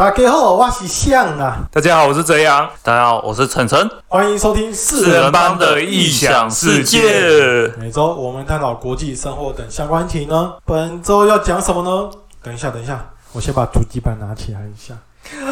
大家好，我是向啊，大家好，我是泽阳，大家好，我是晨晨。欢迎收听四人帮的异想世界。每周我们探讨国际生活等相关题呢。本周要讲什么呢？等一下，等一下，我先把主机板拿起来一下。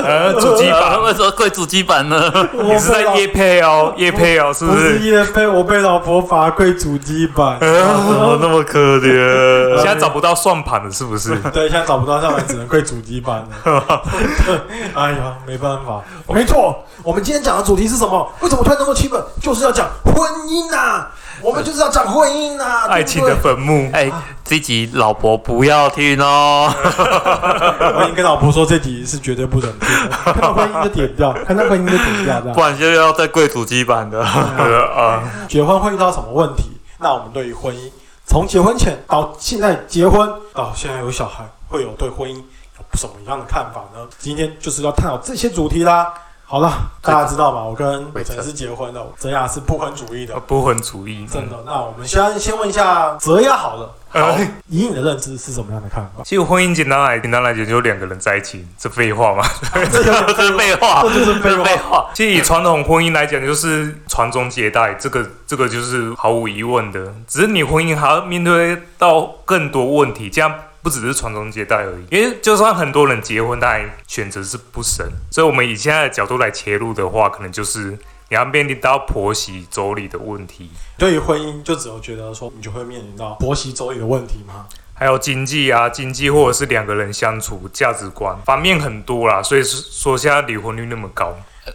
呃，主机板为什么贵主机板呢？你是在夜配哦，夜配哦，是不是？夜配，我被老婆罚跪主机板，怎么那么可怜？现在找不到算盘了，是不是？对，现在找不到算盘，只能跪主机板了。哎呀，没办法。没错，我们今天讲的主题是什么？为什么突然那么气愤？就是要讲婚姻呐。我们就是要讲婚姻呐，爱情的坟墓。哎，这集老婆不要听哦。我已经跟老婆说，这集是绝对不能听。看到婚姻就点掉，看到婚姻就点掉，不然就要在贵主机版的啊。结婚会遇到什么问题？那我们对于婚姻，从结婚前到现在结婚到现在有小孩，会有对婚姻有什么样的看法呢？今天就是要探讨这些主题啦。好了，大家知道吗？我跟伟成是结婚的，泽亚是不婚主义的。不婚主义，真的。那我们先先问一下泽亚好了，好，以你的认知是什么样的看法？其实婚姻简单来简单来讲，就两个人在一起，这废话吗？这是 废话，这就是废话。其实以传统婚姻来讲，就是传宗接代，这个这个就是毫无疑问的。只是你婚姻还要面对到更多问题，这样。不只是传宗接代而已，因为就算很多人结婚，但选择是不生。所以，我们以现在的角度来切入的话，可能就是你要面临到婆媳妯娌的问题。对于婚姻，就只有觉得说，你就会面临到婆媳妯娌的问题吗？还有经济啊，经济或者是两个人相处价值观方面很多啦。所以说，现在离婚率那么高。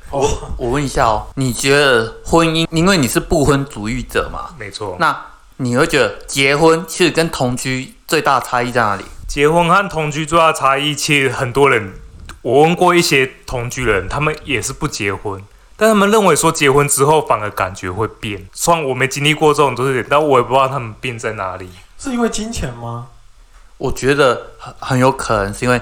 我我问一下哦，你觉得婚姻，因为你是不婚主义者嘛？没错。那你会觉得结婚其实跟同居最大的差异在哪里？结婚和同居最大的差异，其实很多人我问过一些同居人，他们也是不结婚，但他们认为说结婚之后反而感觉会变。虽然我没经历过这种东西，但我也不知道他们变在哪里。是因为金钱吗？我觉得很很有可能是因为。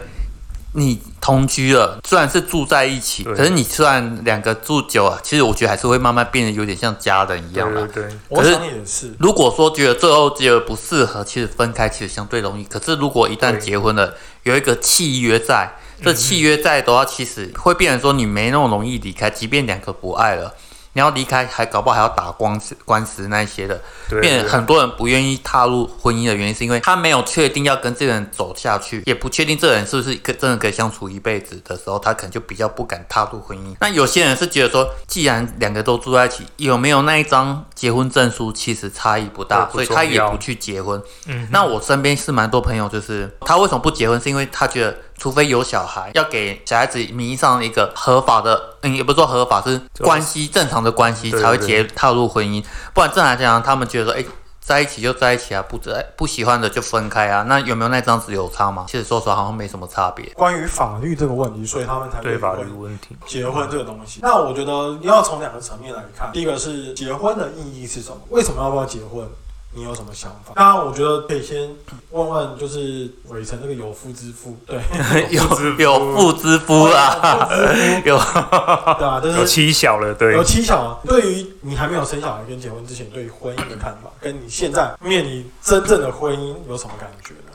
你同居了，虽然是住在一起，可是你虽然两个住久了，其实我觉得还是会慢慢变得有点像家人一样的。对对，我想也是。如果说觉得最后觉得不适合，其实分开其实相对容易。可是如果一旦结婚了，有一个契约在，这契约在的话，其实会变成说你没那么容易离开，即便两个不爱了。你要离开，还搞不好还要打官司、官司那些的，变很多人不愿意踏入婚姻的原因，是因为他没有确定要跟这个人走下去，也不确定这个人是不是可真的可以相处一辈子的时候，他可能就比较不敢踏入婚姻。那有些人是觉得说，既然两个都住在一起，有没有那一张结婚证书其实差异不大，所以他也不去结婚。嗯，那我身边是蛮多朋友，就是他为什么不结婚，是因为他觉得。除非有小孩，要给小孩子迷上一个合法的，嗯，也不说合法，是关系正常的关系才会结踏入婚姻。不然正常来讲，他们觉得说，哎，在一起就在一起啊，不在不喜欢的就分开啊。那有没有那张纸有差吗？其实说实话，好像没什么差别。关于法律这个问题，所以他们才对法律问题结婚这个东西。那我觉得你要从两个层面来看，第一个是结婚的意义是什么？为什么要不要结婚？你有什么想法？当然，我觉得可以先问问，就是伟成那个有夫之妇，对，有有妇之夫。啊，有，对啊，有妻小了，对，有妻小。对于你还没有生小孩跟结婚之前，对于婚姻的看法，跟你现在面临真正的婚姻有什么感觉呢？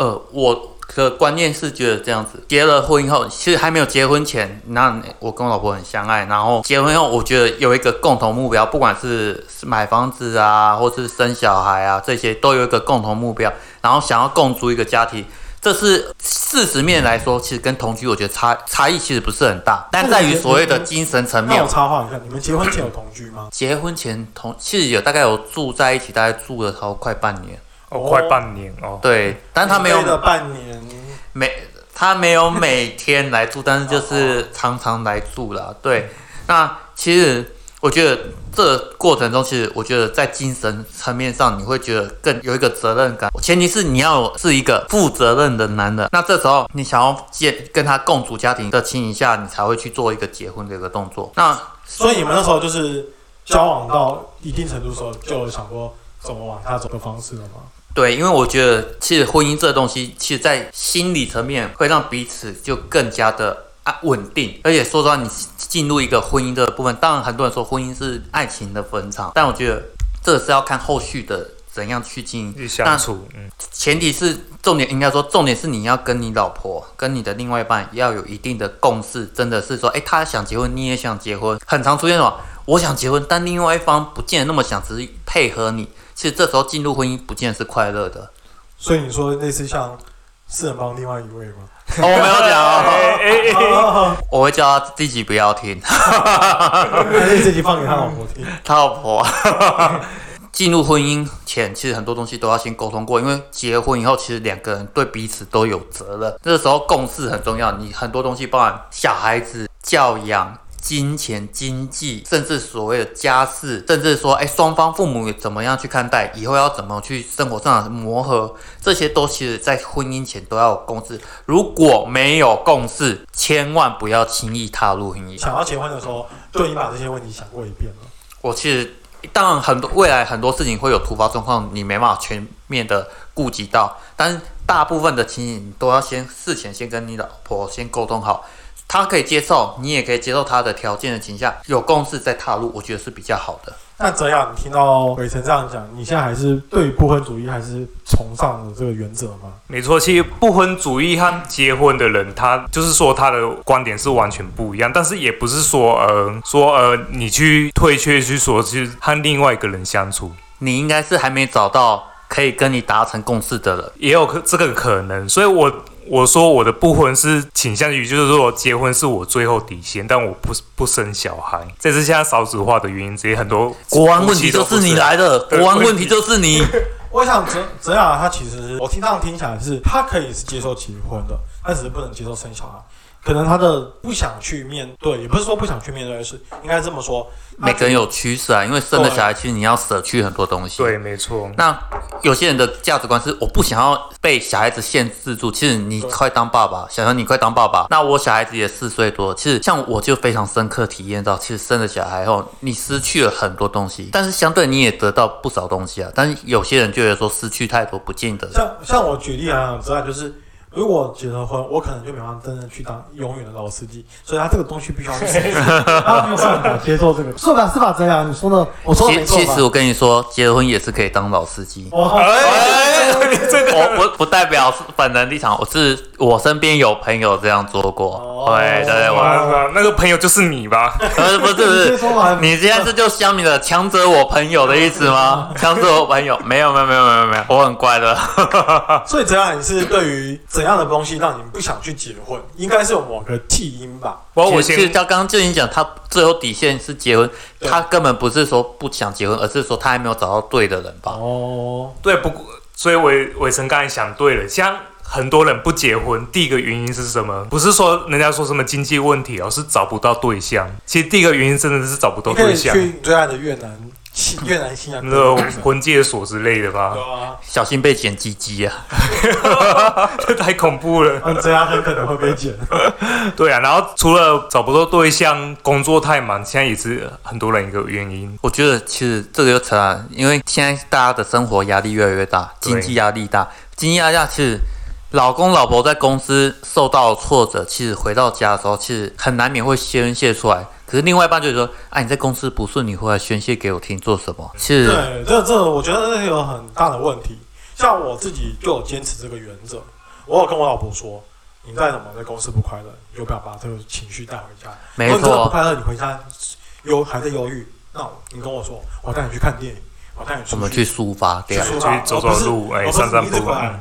呃，我。的观念是觉得这样子，结了婚以后，其实还没有结婚前，那我跟我老婆很相爱，然后结婚后，我觉得有一个共同目标，不管是买房子啊，或是生小孩啊，这些都有一个共同目标，然后想要共组一个家庭，这是事实面来说，其实跟同居我觉得差差异其实不是很大，但在于所谓的精神层面。那我插话一下，你们结婚前有同居吗？结婚前同其实有大概有住在一起，大概住了超快半年。哦，快半年哦。对，但他没有半年，每他没有每天来住，但是就是常常来住了。对，那其实我觉得这过程中，其实我觉得在精神层面上，你会觉得更有一个责任感。前提是你要是一个负责任的男人，那这时候你想要建跟他共组家庭的情形下，你才会去做一个结婚的一个动作。那所以你们那时候就是交往到一定程度时候，就有想过怎么往下走的方式了吗？对，因为我觉得其实婚姻这东西，其实，在心理层面会让彼此就更加的啊稳定。而且说实话，你进入一个婚姻的部分，当然很多人说婚姻是爱情的坟场，但我觉得这是要看后续的怎样去经营。去相处，嗯，前提是重点，应该说重点是你要跟你老婆、跟你的另外一半要有一定的共识，真的是说，哎，他想结婚，你也想结婚，很常出现什么？我想结婚，但另外一方不见得那么想，只是配合你。其实这时候进入婚姻，不见得是快乐的。所以你说类似像四人帮另外一位吗？哦，我没有讲 我会叫他自己不要听，还是这集放给他老婆听？他老婆。进入婚姻前，其实很多东西都要先沟通过，因为结婚以后，其实两个人对彼此都有责任。这个时候共识很重要，你很多东西，包含小孩子教养、金钱、经济，甚至所谓的家事，甚至说，哎，双方父母怎么样去看待，以后要怎么去生活上的磨合，这些都其实在婚姻前都要有共识。如果没有共识，千万不要轻易踏入婚姻。想要结婚的时候，就已经把这些问题想过一遍了。我其实当然很多未来很多事情会有突发状况，你没办法全面的顾及到，但是大部分的情形你都要先事前先跟你老婆先沟通好，她可以接受，你也可以接受他的条件的情况下，有共识再踏入，我觉得是比较好的。那泽雅，你听到伟成这样讲，你现在还是对不婚主义还是崇尚的这个原则吗？没错，其实不婚主义和结婚的人，他就是说他的观点是完全不一样，但是也不是说呃说呃你去退却去说去和另外一个人相处，你应该是还没找到可以跟你达成共识的人。也有可这个可能，所以我我说我的不婚是倾向于就是说结婚是我最后底线，但我不不生小孩，这是现在少子化的原因之一，很多国安问题就是你来的，对国安问题就是你。我想泽泽雅他其实我听这样听起来是，他可以是接受结婚的，他只是不能接受生小孩。可能他的不想去面对，也不是说不想去面对的是，应该这么说。每个人有趋势啊，因为生了小孩，其实你要舍去很多东西。对，没错，那有些人的价值观是我不想要被小孩子限制住。其实你快当爸爸，想想你快当爸爸。那我小孩子也四岁多，其实像我就非常深刻体验到，其实生了小孩后，你失去了很多东西，但是相对你也得到不少东西啊。但是有些人就觉得说失去太多，不见得。像像我举例来讲，泽雅就是。如果结了婚，我可能就没办法真正去当永远的老司机，所以他这个东西必须要去失去，他没有办法接受这个，是吧？是吧？这样，你说的，我说的其没错吧其实我跟你说，结了婚也是可以当老司机。哇，哎，你这个我不不代表本人立场，我是我身边有朋友这样做过。哦对对，我哇，那个朋友就是你吧？不是不是不是，你现在是就乡民的强者我朋友的意思吗？强者我朋友没有没有没有没有没有，我很乖的。所以这样，你是对于怎样的东西让你不想去结婚？应该是有某个替因吧？我我其实他刚刚就已经讲，他最后底线是结婚，他根本不是说不想结婚，而是说他还没有找到对的人吧。哦，对，不过所以伟伟成刚才想对了，像很多人不结婚，第一个原因是什么？不是说人家说什么经济问题哦，是找不到对象。其实第一个原因真的是找不到你可以对象，去最爱的越南信越南信仰那个婚介所之类的吧对，啊，小心被剪鸡鸡啊！这太恐怖了。嗯，泽雅很可能会被剪。对啊，然后除了找不到对象，工作太忙，现在也是很多人一个原因。我觉得其实这个就扯了，因为现在大家的生活压力越来越大，经济压力大，经济压力大，其实老公老婆在公司受到挫折，其实回到家的时候，其实很难免会宣泄出来。可是另外一半就说：“啊，你在公司不顺，你回来宣泄给我听做什么？”其实对，这这我觉得这有很大的问题。像我自己就有坚持这个原则，我有跟我老婆说，你再怎么在公司不快乐，你就不要把这个情绪带回家。没如果真的不，快乐，你回家忧还在忧郁，那你跟我说，我带你去看电影，我带你出我们去抒发对啊去走走路哎散散步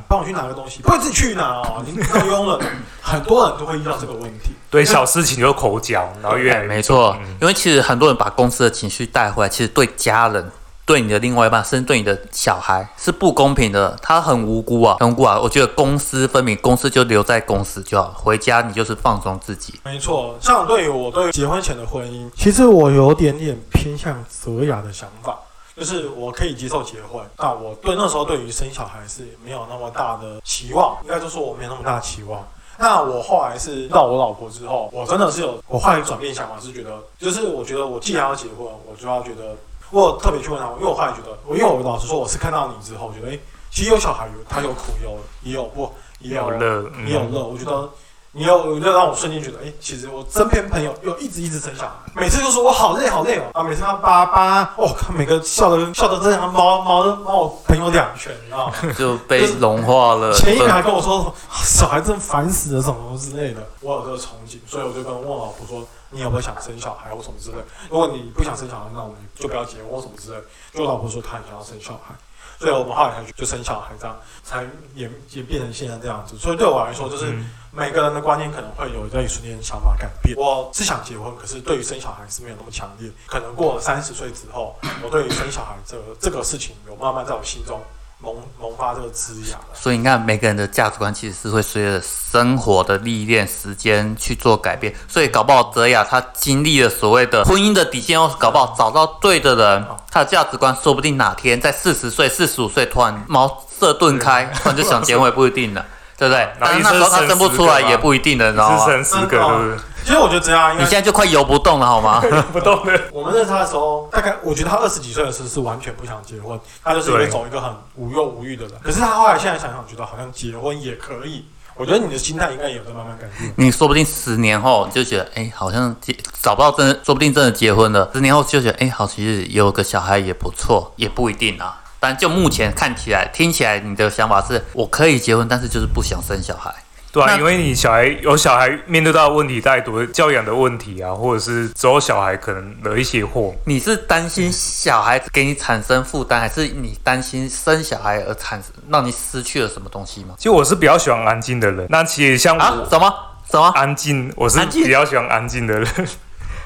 帮我去拿个东西，不会自己去拿哦，你太庸了。很多人都会遇到这个问题。对小事情就口角，然后越来越没错嗯，因为其实很多人把公司的情绪带回来，其实对家人、对你的另外一半，甚至对你的小孩是不公平的。他很无辜啊，很无辜啊。我觉得公私分明，公司就留在公司就好，回家你就是放松自己。没错，像对于我对结婚前的婚姻，其实我有点点偏向泽雅的想法，就是我可以接受结婚，但我对那时候对于生小孩是没有那么大的期望，应该就说我没有那么大的期望。那我后来是到我老婆之后，我真的是有我后来转变想法，是觉得就是我觉得我既然要结婚，我就要觉得我特别去问他，因为我后来觉得，我因为我老实说，我是看到你之后，觉得哎、诶其实有小孩有他有苦有也有不也有乐，也有乐，我觉得你又就让我瞬间觉得，哎、其实我身边朋友又一直一直生小孩，每次都说我好累好累哦，啊，每次他爸爸，哦，看每个笑的笑的真的像猫猫猫我朋友两拳，你知道吗？就被融化了。前一秒还跟我说小孩真烦死了什么之类的，我有这个憧憬，所以我就跟问我老婆说，你有没有想生小孩或什么之类？如果你不想生小孩，那我们就不要结婚或什么之类。就我老婆说她很想要生小孩，所以我们后来才就生小孩，这样才演演变成现在这样子。所以对我来说，就是嗯每个人的观念可能会有在一瞬间想法改变。我是想结婚，可是对于生小孩是没有那么强烈。可能过了三十岁之后，我对于生小孩这个这个事情有慢慢在我心中萌萌发这个枝芽了。所以你看，每个人的价值观其实是会随着生活的历练、时间去做改变。所以搞不好泽雅他经历了所谓的婚姻的底线，或是搞不好找到对的人，他的价值观说不定哪天在四十岁、四十五岁突然茅塞顿开，突然就想结婚也不一定了，对不对？那时候他生生不出来也不一定的，你知道是吗？生十个，对不对？其实我觉得这样，因为你现在就快游不动了，好吗？不动了。我们认识他的时候，大概我觉得他二十几岁的时候是完全不想结婚，他就是会对走一个很无忧无虑的人。可是他后来现在想想，觉得好像结婚也可以。我觉得你的心态应该也有在慢慢改变。你说不定十年后你就觉得，哎、好像结找不到真的，说不定真的结婚了。十年后就觉得，哎、好，其实有个小孩也不错，也不一定啊。但就目前看起来、听起来，你的想法是我可以结婚，但是就是不想生小孩。对啊，因为你小孩有小孩面对到的问题太多，教养的问题啊，或者是之后小孩可能惹一些祸。你是担心小孩子给你产生负担，还是你担心生小孩而产生让你失去了什么东西吗？其实我是比较喜欢安静的人，那其实像啊？我、什么什么？安静，我是比较喜欢安静的人。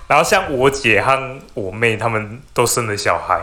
然后像我姐和我妹她们都生了小孩，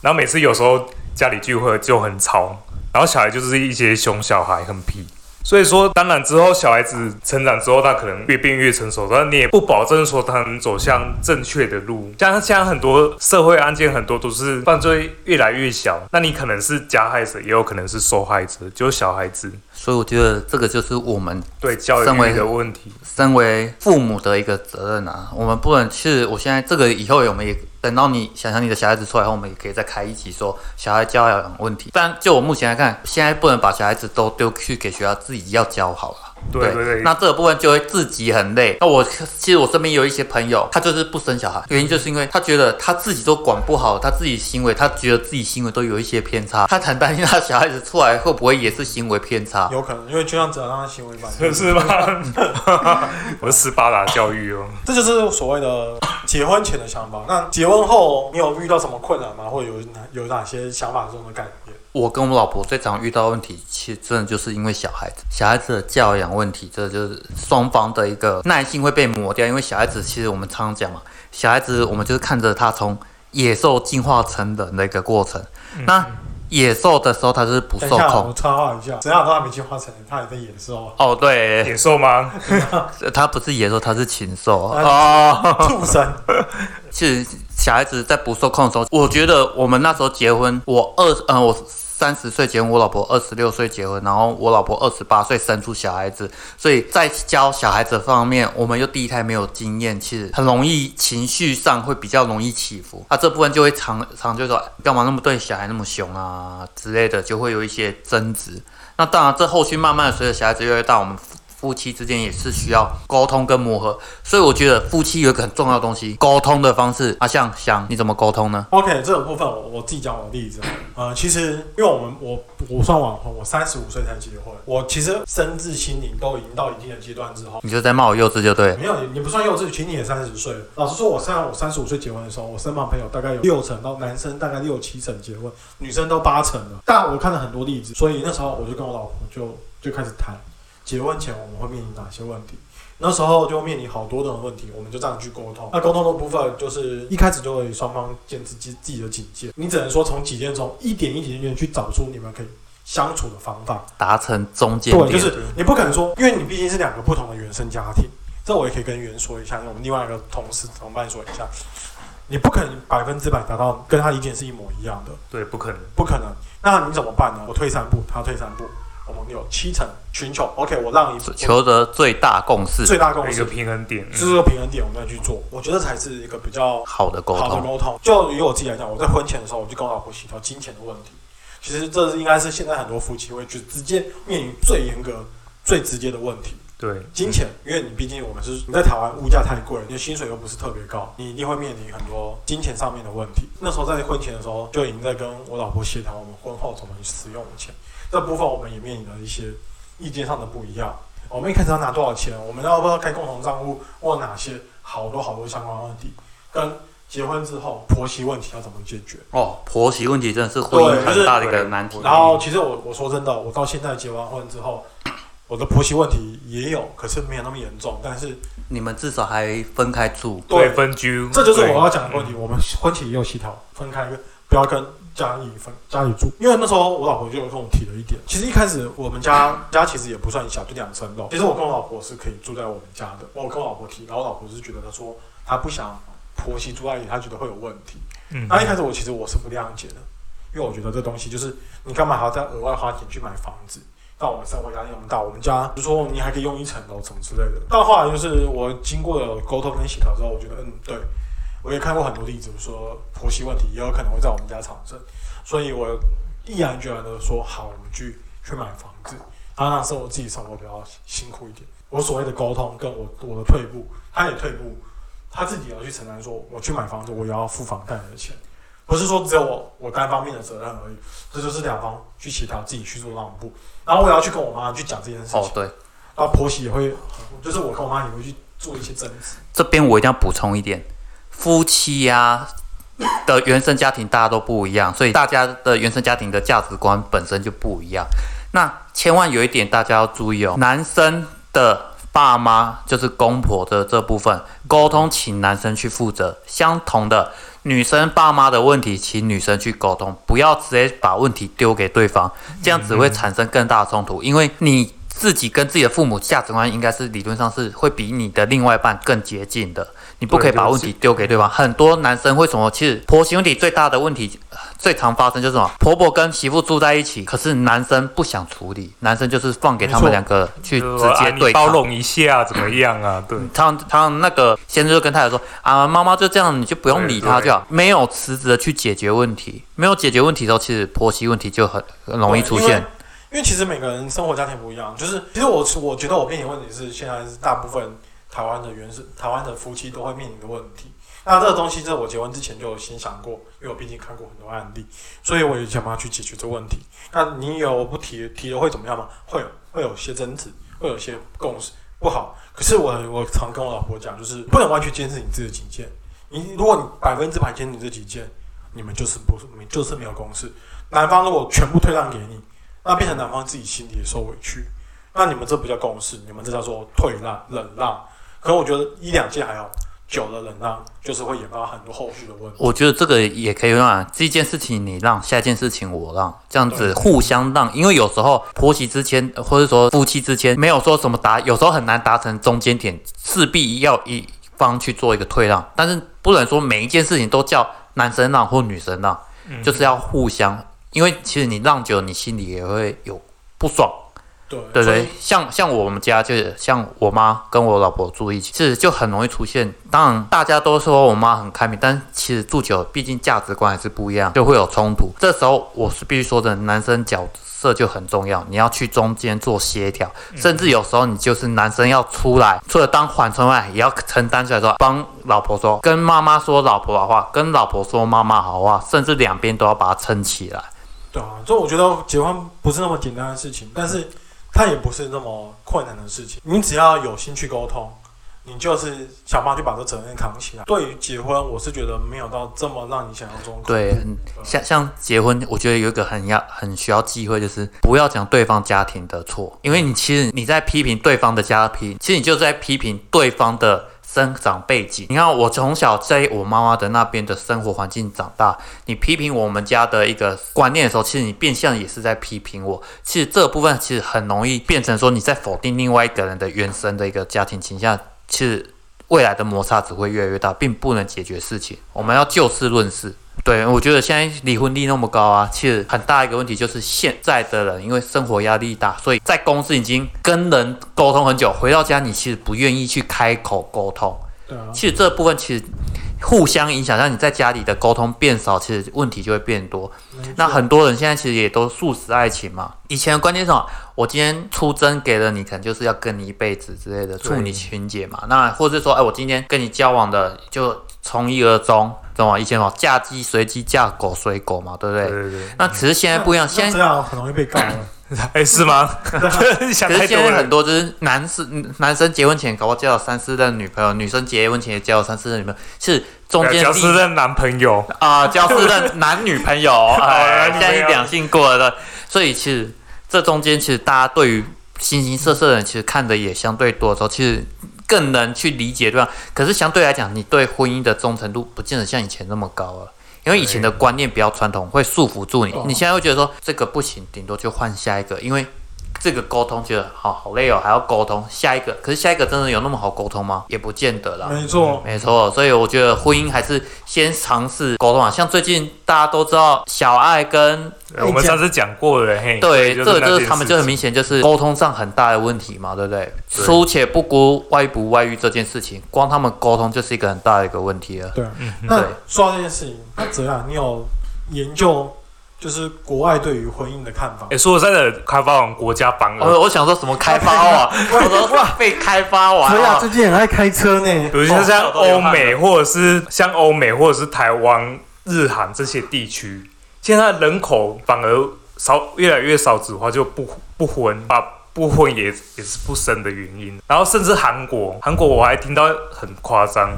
然后每次有时候家里聚会就很吵，然后小孩就是一些熊小孩，很皮。所以说，当然之后小孩子成长之后，他可能越变越成熟，但你也不保证说他能走向正确的路。像现在很多社会案件，很多都是犯罪越来越小，那你可能是加害者，也有可能是受害者，就是小孩子所以我觉得这个就是我们对教身为育的问题。身为父母的一个责任啊，我们不能是，我现在这个以后我们也等到你想想你的小孩子出来后，我们也可以再开一集说小孩教养问题。但就我目前来看，现在不能把小孩子都丢去给学校，自己要教好了。对对对，那这个部分就会自己很累。那我其实我身边有一些朋友，他就是不生小孩，原因就是因为他觉得他自己都管不好他自己行为，他觉得自己行为都有一些偏差，他很担心他小孩子出来会不会也是行为偏差。有可能，因为就像只要让他行为反这是吧？我是斯巴达教育哦。这就是所谓的 结婚前的想法。那结婚后，你有遇到什么困难吗？或者有哪有哪些想法中的改变？我跟我老婆最常遇到的问题，其实真的就是因为小孩子，小孩子的教养问题，这就是双方的一个耐性会被磨掉。因为小孩子其实我们常常讲嘛，小孩子我们就是看着他从野兽进化成人的一个过程。那野兽的时候，他就是不受控我。插话一下，怎样都还没进化成人，他也在野兽啊，哦，对，野兽吗？他不是野兽，他是禽兽啊哦。畜生。其实小孩子在不受控的时候，我觉得我们那时候结婚，我二呃我三十岁结婚，我老婆二十六岁结婚，然后我老婆二十八岁生出小孩子，所以在教小孩子方面，我们又第一胎没有经验，其实很容易情绪上会比较容易起伏，啊这部分就会常常就说干嘛那么对小孩那么凶啊之类的，就会有一些争执。那当然，这后续慢慢随着小孩子越来越大，我们夫夫妻之间也是需要沟通跟磨合，所以我觉得夫妻有一个很重要的东西，沟通的方式。啊，像想你怎么沟通呢？OK，这个部分我我自己讲我的例子。呃，其实因为我们我我算晚婚，我三十五岁才结婚，我其实身至心灵都已经到一定的阶段之后，你就在骂我幼稚就对了。没有你你不算幼稚，其实你也三十岁了。老实说，我现在我三十五岁结婚的时候，我身旁朋友大概有六成到男生大概六七成结婚，女生都八成了。但我看了很多例子，所以那时候我就跟我老婆就就开始谈结婚前我们会面临哪些问题。那时候就面临好多的问题，我们就这样去沟通。那沟通的部分就是一开始就会双方建自己自己的警戒，你只能说从几件中一点一点点去找出你们可以相处的方法。达成中间对，就是你不可能说，因为你毕竟是两个不同的原生家庭，这我也可以跟袁说一下，跟我们另外一个同事同伴说一下，你不可能百分之百达到跟他意见是一模一样的，对，不可能。不可能。那你怎么办呢？我退三步，他退三步，我们有七成寻求，OK，我让一步，求得最大共识，最大共识一个，平衡点。这是个平衡点，我们再去做，我觉得才是一个比较好的沟通。好的沟通。就以我自己来讲，我在婚前的时候，我就跟我老婆协调金钱的问题。其实这是应该是现在很多夫妻会去直接面临最严格、最直接的问题。对，金钱，因为你毕竟我们是你在台湾物价太贵了，你的薪水又不是特别高，你一定会面临很多金钱上面的问题。那时候在婚前的时候就已经在跟我老婆协调我们婚后怎么使用钱，这部分我们也面临了一些意见上的不一样。我们一开始要拿多少钱，我们要不要开共同账户，或哪些好多好多相关问题，跟结婚之后婆媳问题要怎么解决。哦，婆媳问题真的是婚姻很大的一个难题。然后其实我我说真的，我到现在结完婚之后。我的婆媳问题也有，可是没有那么严重。但是你们至少还分开住，对分居，这就是我要讲的问题。我们婚前也有协调，分开，不要跟家里分家里住。因为那时候我老婆就跟我提了一点，其实一开始我们家家其实也不算小，就两层楼。其实我跟我老婆是可以住在我们家的。我跟我老婆提，然后我老婆是觉得她说她不想婆媳住在一起，她觉得会有问题。嗯，那一开始我其实我是不谅解的，因为我觉得这东西就是你干嘛还要再额外花钱去买房子？到我们生活压力那么大，我们家就说你还可以用一层楼什么之类的。到后来就是我经过了沟通跟协调之后，我觉得嗯，对我也看过很多例子，说婆媳问题也有可能会在我们家产生，所以我毅然决然的说好，我们去去买房子，然后那时候我自己生活比较辛苦一点。我所谓的沟通跟我我的退步，他也退步，他自己要去承担，说我去买房子，我也要付房贷的钱。不是说只有我我单方面的责任而已，这就是两方去协调，自己去做让步。然后我也要去跟我妈去讲这件事情。哦，对。然后婆媳也会，就是我跟我妈也会去做一些争执。这边我一定要补充一点，夫妻呀的原生家庭大家都不一样，所以大家的原生家庭的价值观本身就不一样。那千万有一点大家要注意哦，男生的爸妈就是公婆的这部分沟通，请男生去负责。相同的。女生爸妈的问题，请女生去沟通，不要直接把问题丢给对方，这样只会产生更大的冲突。因为你自己跟自己的父母价值观应该是理论上是会比你的另外一半更接近的。你不可以把问题丢给对方。很多男生为什么？其实婆媳问题最大的问题，最常发生就是什么？婆婆跟媳妇住在一起，可是男生不想处理，男生就是放给他们两个去直接对包容一下，怎么样啊？对，他他那个先生就跟太太说啊，妈妈就这样，你就不用理他就好，没有辞职的去解决问题，没有解决问题的时候，其实婆媳问题就很很容易出现。因为其实每个人生活家庭不一样，就是其实我我觉得我面临问题是现在是大部分。台湾的原生台湾的夫妻都会面临的问题。那这个东西，在我结婚之前就有先想过，因为我毕竟看过很多案例，所以我也想办法去解决这个问题。那你有不提提了会怎么样吗？会有，会有些争执，会有些共识不好。可是我我常跟我老婆讲，就是不能完全坚持你自己的己见。你如果你百分之百坚持你这几件，你们就是不是就是没有共识。男方如果全部退让给你，那变成男方自己心里也受委屈，那你们这不叫共识，你们这叫做退让、忍让。可我觉得一两件还好，久了忍让就是会引发很多后续的问题。我觉得这个也可以让这件事情你让，下一件事情我让，这样子互相让。因为有时候婆媳之间，或者说夫妻之间，没有说什么达，有时候很难达成中间点，势必要一方去做一个退让。但是不能说每一件事情都叫男生让或女生让，就是要互相。因为其实你让久，你心里也会有不爽。对对对，像像我们家就是像我妈跟我老婆住一起，是就很容易出现。当然大家都说我妈很开明，但其实住久，毕竟价值观还是不一样，就会有冲突。这时候我是必须说的，男生角色就很重要，你要去中间做协调，甚至有时候你就是男生要出来，除了当缓冲外，也要承担出来说帮老婆说，跟妈妈说老婆的话，跟老婆说妈妈好话，甚至两边都要把它撑起来。对啊，就我觉得结婚不是那么简单的事情，但是。它也不是那么困难的事情，你只要有心去沟通，你就是想办法去把这责任扛起来。对于结婚，我是觉得没有到这么让你想象中。对，像像结婚，我觉得有一个很要很需要忌讳，就是不要讲对方家庭的错，因为你其实你在批评对方的家庭，其实你就在批评对方的。生长背景，你看我从小在我妈妈的那边的生活环境长大，你批评我们家的一个观念的时候，其实你变相也是在批评我。其实这部分其实很容易变成说你在否定另外一个人的原生的一个家庭倾向，其实未来的摩擦只会越来越大，并不能解决事情。我们要就事论事。对，我觉得现在离婚率那么高啊，其实很大一个问题就是现在的人因为生活压力大，所以在公司已经跟人沟通很久，回到家你其实不愿意去开口沟通。对啊。其实这部分其实互相影响，让你在家里的沟通变少，其实问题就会变多。那很多人现在其实也都素食爱情嘛。以前的观念是什么？我今天出征给了你，可能就是要跟你一辈子之类的，处女情节嘛。那或者说，哎，我今天跟你交往的就从一而终，懂吗？以前哦，嫁鸡随鸡，嫁狗随狗嘛，对不对？对对对，那只是现在不一样，现在这样很容易被告了。哎，是吗？想可是现。在很多就是男生男生结婚前搞不好交了三四任女朋友，女生结婚前也交了三四任女朋友，是中间交四任男朋友，啊，交四任男女朋友，哎，现在两性过了，所以其实这中间其实大家对于形形色色的人，其实看的也相对多的时候，其实更能去理解对吧？可是相对来讲，你对婚姻的忠诚度不见得像以前那么高了。因为以前的观念比较传统，会束缚住你哦。你现在会觉得说这个不行，顶多就换下一个，因为这个沟通觉得好好累哦，还要沟通下一个。可是下一个真的有那么好沟通吗？也不见得啦。没错，没错，所以我觉得婚姻还是先尝试沟通啊。像最近大家都知道小爱跟我们上次讲过了，嘿，对，这个就是他们就很明显就是沟通上很大的问题嘛，对不对？对出且不孤外不外遇这件事情，光他们沟通就是一个很大的一个问题了。对啊。嗯那对说到这件事情，那泽亚，你有研究就是国外对于婚姻的看法？哎，说实在的，开发完国家反而，我我想说什么开发啊？我说哇，被开发完泽亚啊最近很爱开车呢。比如说像欧美，或者是像欧美，或者是台湾、日韩这些地区，现在人口反而少，越来越少子化，就不不婚，把不婚也也是不生的原因。然后甚至韩国，韩国我还听到很夸张，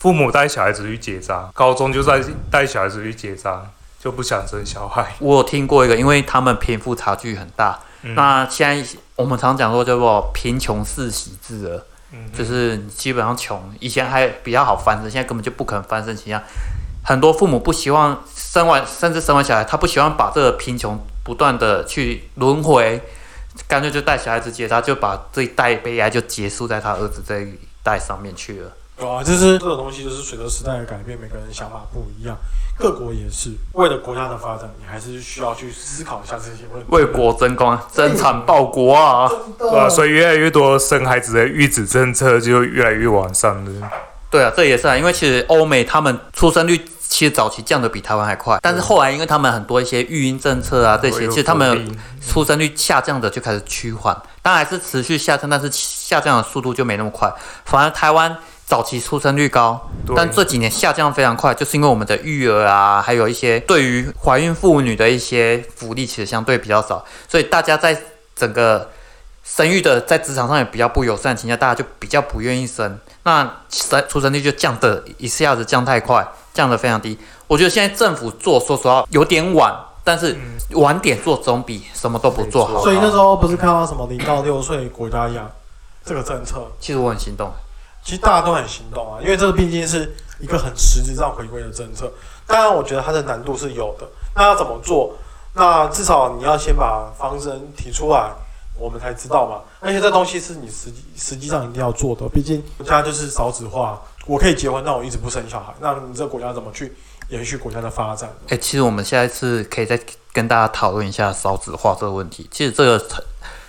父母带小孩子去结扎，高中就在带小孩子去结扎，就不想生小孩。我有听过一个，因为他们贫富差距很大。嗯那现在我们常讲说叫做贫穷世袭制了。嗯就是基本上穷，以前还比较好翻身，现在根本就不可能翻身。形象很多父母不希望生完，甚至生完小孩，他不希望把这个贫穷不断的去轮回，干脆就带小孩子结扎，就把这一代悲哀就结束在他儿子这一代上面去了。有啊，就是这种东西，就是随着时代的改变，每个人想法不一样。各国也是为了国家的发展，你还是需要去思考一下这些问题。为国争光，争产报国啊！真对啊，所以越来越多生孩子的育子政策就越来越完善了。对啊，这也是啊，因为其实欧美他们出生率其实早期降的比台湾还快，但是后来因为他们很多一些育婴政策啊这些，其实他们出生率下降的就开始趋缓，当然还是持续下降，但是下降的速度就没那么快。反而台湾早期出生率高，但这几年下降非常快，就是因为我们的育儿啊，还有一些对于怀孕妇女的一些福利其实相对比较少，所以大家在整个生育的在职场上也比较不友善的情况下，大家就比较不愿意生，那生出生率就降的一下子降太快，降得非常低。我觉得现在政府做，说实话有点晚，但是晚点做总比什么都不做好。所以那时候不是看到什么零到六岁国家养这个政策，其实我很心动。其实大家都很心动啊，因为这个毕竟是一个很实质上回归的政策。当然，我觉得它的难度是有的。那要怎么做？那至少你要先把方针提出来，我们才知道嘛。而且这东西是你实际实际上一定要做的，毕竟国家就是少子化。我可以结婚，但我一直不生小孩，那你这个国家怎么去延续国家的发展？哎、其实我们下一次可以再跟大家讨论一下少子化这个问题。其实这个层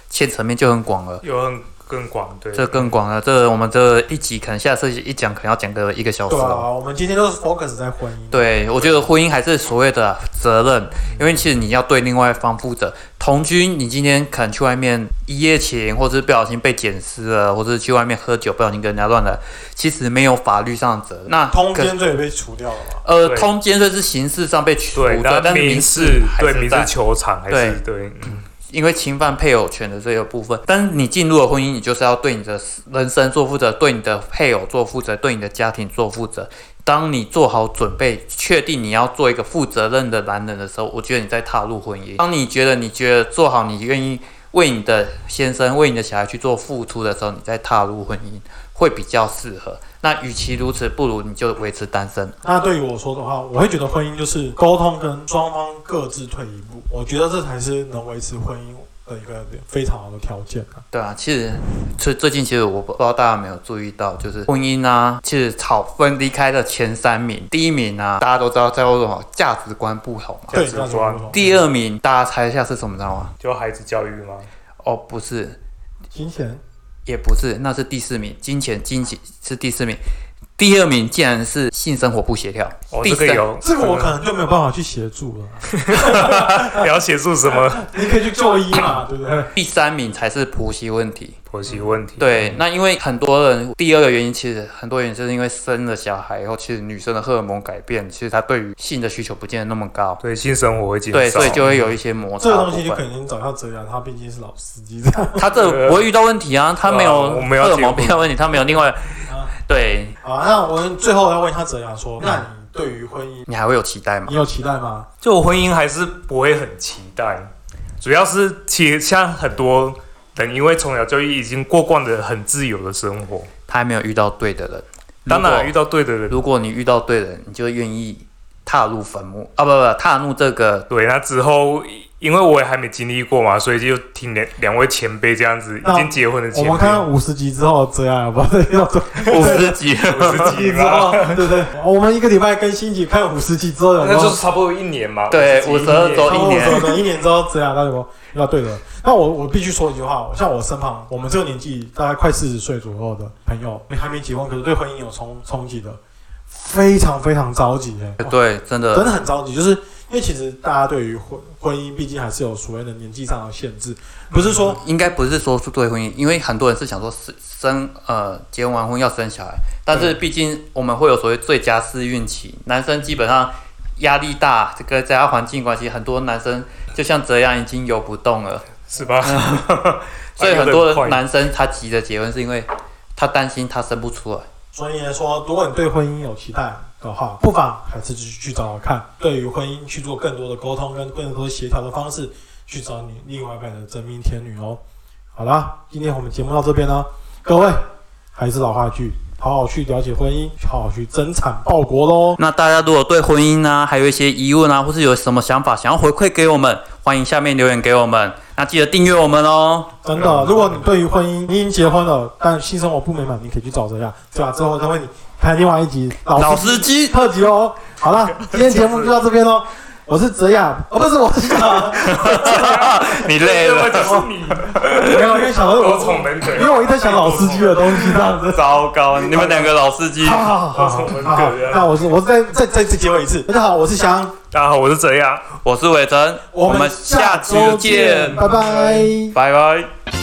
牵层面就很广了，有很更广，对，这更广了。这我们这一集可能下次一讲，可能要讲个一个小时哦。对啊，我们今天都是 focus 在婚姻。对，我觉得婚姻还是所谓的责任，因为其实你要对另外一方负责。同居，你今天可能去外面一夜情，或者是不小心被捡尸了，或者是去外面喝酒不小心跟人家乱了，其实没有法律上的责任。那通奸罪也被除掉了吗？呃，通奸罪是刑事上被除掉，但但是民民事对民是在事球场还是对，嗯因为侵犯配偶权的这个部分，但是你进入了婚姻，你就是要对你的人生做负责，对你的配偶做负责，对你的家庭做负责。当你做好准备，确定你要做一个负责任的男人的时候，我觉得你再踏入婚姻。当你觉得你觉得做好，你愿意为你的先生、为你的小孩去做付出的时候，你再踏入婚姻会比较适合。那与其如此，不如你就维持单身。那对于我说的话，我会觉得婚姻就是沟通跟双方各自退一步，我觉得这才是能维持婚姻的一个非常好的条件啊。对啊，其实最最近其实我不知道大家有没有注意到，就是婚姻啊，其实吵分离开的前三名，第一名啊，大家都知道叫做什么价值观不同价值观不同。第二名大家猜一下是什么，知道吗？就孩子教育吗？哦，不是，金钱，也不是，那是第四名，金钱，金钱是第四名。第二名竟然是性生活不协调，哦，第这个有，这个我可能就没有办法去协助了。你要协助什么 你可以去就医嘛，对不对？第三名才是婆媳问题。婆媳问题？对，那因为很多人第二个原因，其实很多原因就是因为生了小孩以后，其实女生的荷尔蒙改变，其实她对于性的需求不见得那么高，对，性生活会减少，对，所以就会有一些摩擦这个。东西就可能找到哲阳，他毕竟是老司机，这样 他这不会遇到问题啊，他没有荷尔蒙变的问题，他没有另外啊对好，那我们最后要问一下泽阳说，那你对于婚姻，你还会有期待吗你？有期待吗？就我婚姻还是不会很期待，主要是其实像很多人因为从小就已经过惯了很自由的生活，他还没有遇到对的人。当然遇到，到对的人，如果你遇到对的人，你就愿意踏入坟墓。啊，不不，踏入这个对，那之后因为我也还没经历过嘛，所以就听两两位前辈这样子已经结婚的前辈，我们看看五十集之后泽阳有没有要？做五十集。五十集集之后，，对不对？我们一个礼拜更新集，看五十集之后有有那就是差不多一年嘛，对五十集52周一年。一年之后，泽阳到底有没有遇到对的？那我我必须说一句话，像我身旁，我们这个年纪大概快四十岁左右的朋友，还没结婚，可是对婚姻有冲冲击的，非常非常着急哎、哇对，真的。真的很着急，就是因为其实大家对于婚婚姻，毕竟还是有所谓的年纪上的限制，不是说应该不是说是对婚姻，因为很多人是想说生生呃结完婚要生小孩，但是毕竟我们会有所谓最佳试孕期，男生基本上压力大，这个家环境关系，很多男生就像这样已经游不动了，是吧？所以很多男生他急着结婚是因为他担心他生不出来。所以说，如果你对婚姻有期待的话，不妨还是去去找找看，对于婚姻去做更多的沟通跟更多协调的方式，去找你另外一半的真命天女哦。好啦，今天我们节目到这边呢，各位还是老话一句，好好去了解婚姻，好好去争产报国喽。那大家如果对婚姻呢还有一些疑问啊，或是有什么想法想要回馈给我们，欢迎下面留言给我们。那记得订阅我们哦。真的，如果你对于婚姻你已经结婚了，但性生活不美满，你可以去找这样，对吧？之后他会你开另外一集老司司机，特辑哦。好了，今天节目就到这边喽。我是泽雅，哦，不是我是小，你累了。就是你，没有，因为小的多我，宠人可因为我一直在想老司机的东西这样子。糟糕，你们两个老司机。好好好那我是我是再再再次结尾一次。大家好，我是翔，大家好，我是泽亚。我是伟成，我们下周见，拜拜。拜拜。